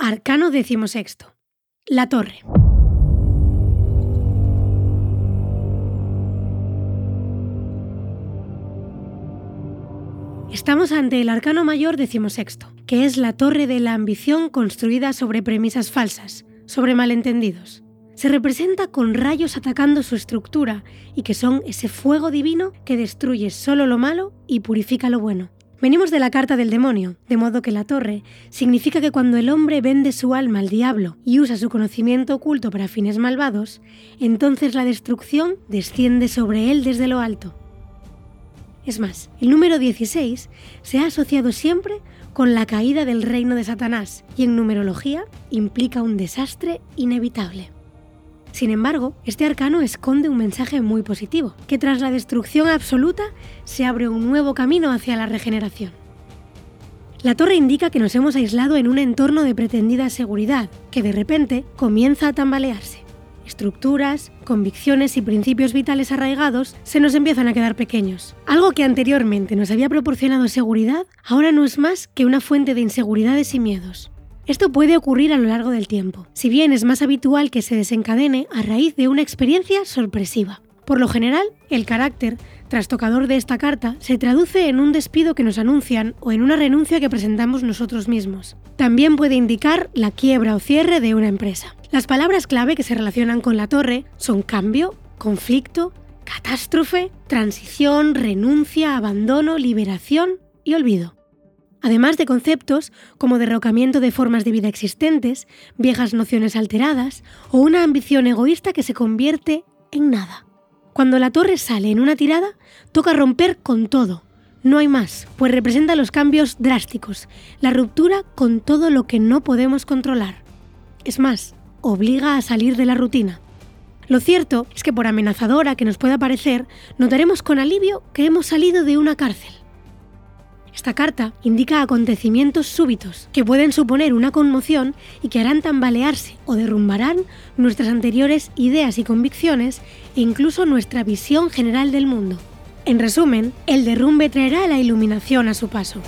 Arcano decimosexto. La torre. Estamos ante el arcano mayor decimosexto, que es la torre de la ambición construida sobre premisas falsas, sobre malentendidos. Se representa con rayos atacando su estructura y que son ese fuego divino que destruye solo lo malo y purifica lo bueno. Venimos de la carta del demonio, de modo que la torre significa que cuando el hombre vende su alma al diablo y usa su conocimiento oculto para fines malvados, entonces la destrucción desciende sobre él desde lo alto. Es más, el número 16 se ha asociado siempre con la caída del reino de Satanás y en numerología implica un desastre inevitable. Sin embargo, este arcano esconde un mensaje muy positivo, que tras la destrucción absoluta se abre un nuevo camino hacia la regeneración. La torre indica que nos hemos aislado en un entorno de pretendida seguridad, que de repente comienza a tambalearse. Estructuras, convicciones y principios vitales arraigados se nos empiezan a quedar pequeños. Algo que anteriormente nos había proporcionado seguridad, ahora no es más que una fuente de inseguridades y miedos. Esto puede ocurrir a lo largo del tiempo, si bien es más habitual que se desencadene a raíz de una experiencia sorpresiva. Por lo general, el carácter trastocador de esta carta se traduce en un despido que nos anuncian o en una renuncia que presentamos nosotros mismos. También puede indicar la quiebra o cierre de una empresa. Las palabras clave que se relacionan con la torre son cambio, conflicto, catástrofe, transición, renuncia, abandono, liberación y olvido además de conceptos como derrocamiento de formas de vida existentes, viejas nociones alteradas o una ambición egoísta que se convierte en nada. Cuando la torre sale en una tirada, toca romper con todo. No hay más, pues representa los cambios drásticos, la ruptura con todo lo que no podemos controlar. Es más, obliga a salir de la rutina. Lo cierto es que por amenazadora que nos pueda parecer, notaremos con alivio que hemos salido de una cárcel. Esta carta indica acontecimientos súbitos que pueden suponer una conmoción y que harán tambalearse o derrumbarán nuestras anteriores ideas y convicciones e incluso nuestra visión general del mundo. En resumen, el derrumbe traerá la iluminación a su paso.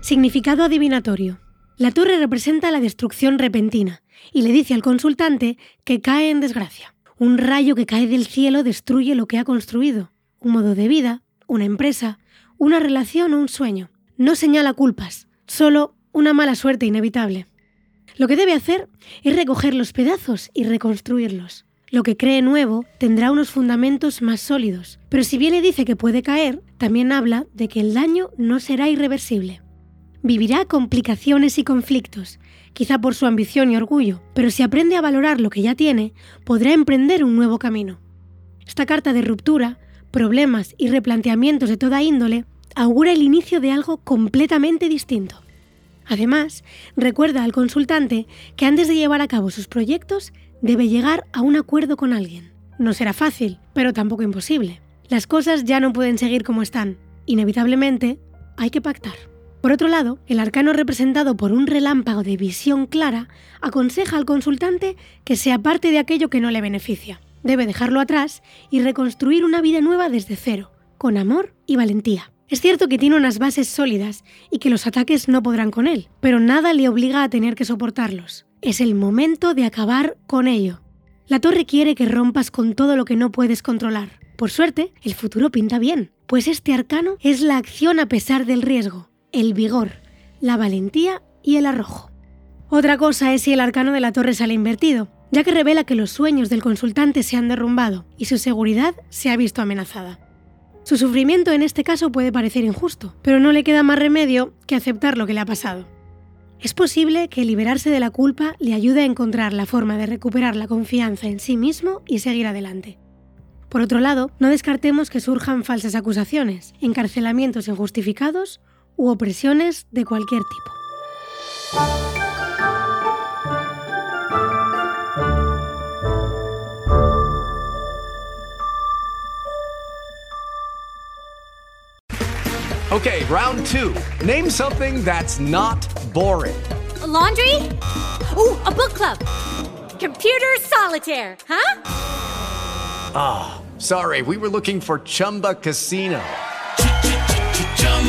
Significado adivinatorio. La torre representa la destrucción repentina y le dice al consultante que cae en desgracia. Un rayo que cae del cielo destruye lo que ha construido, un modo de vida, una empresa, una relación o un sueño. No señala culpas, solo una mala suerte inevitable. Lo que debe hacer es recoger los pedazos y reconstruirlos. Lo que cree nuevo tendrá unos fundamentos más sólidos, pero si bien le dice que puede caer, también habla de que el daño no será irreversible. Vivirá complicaciones y conflictos, quizá por su ambición y orgullo, pero si aprende a valorar lo que ya tiene, podrá emprender un nuevo camino. Esta carta de ruptura, problemas y replanteamientos de toda índole augura el inicio de algo completamente distinto. Además, recuerda al consultante que antes de llevar a cabo sus proyectos debe llegar a un acuerdo con alguien. No será fácil, pero tampoco imposible. Las cosas ya no pueden seguir como están. Inevitablemente, hay que pactar. Por otro lado, el arcano representado por un relámpago de visión clara aconseja al consultante que se aparte de aquello que no le beneficia. Debe dejarlo atrás y reconstruir una vida nueva desde cero, con amor y valentía. Es cierto que tiene unas bases sólidas y que los ataques no podrán con él, pero nada le obliga a tener que soportarlos. Es el momento de acabar con ello. La torre quiere que rompas con todo lo que no puedes controlar. Por suerte, el futuro pinta bien, pues este arcano es la acción a pesar del riesgo, el vigor, la valentía y el arrojo. Otra cosa es si el arcano de la torre sale invertido, ya que revela que los sueños del consultante se han derrumbado y su seguridad se ha visto amenazada. Su sufrimiento en este caso puede parecer injusto, pero no le queda más remedio que aceptar lo que le ha pasado. Es posible que liberarse de la culpa le ayude a encontrar la forma de recuperar la confianza en sí mismo y seguir adelante. Por otro lado, no descartemos que surjan falsas acusaciones, encarcelamientos injustificados u opresiones de cualquier tipo. Okay, round two. Name something that's not boring. A laundry? Ooh, a book club. Computer solitaire, huh? Ah, oh, sorry, we were looking for Chumba Casino.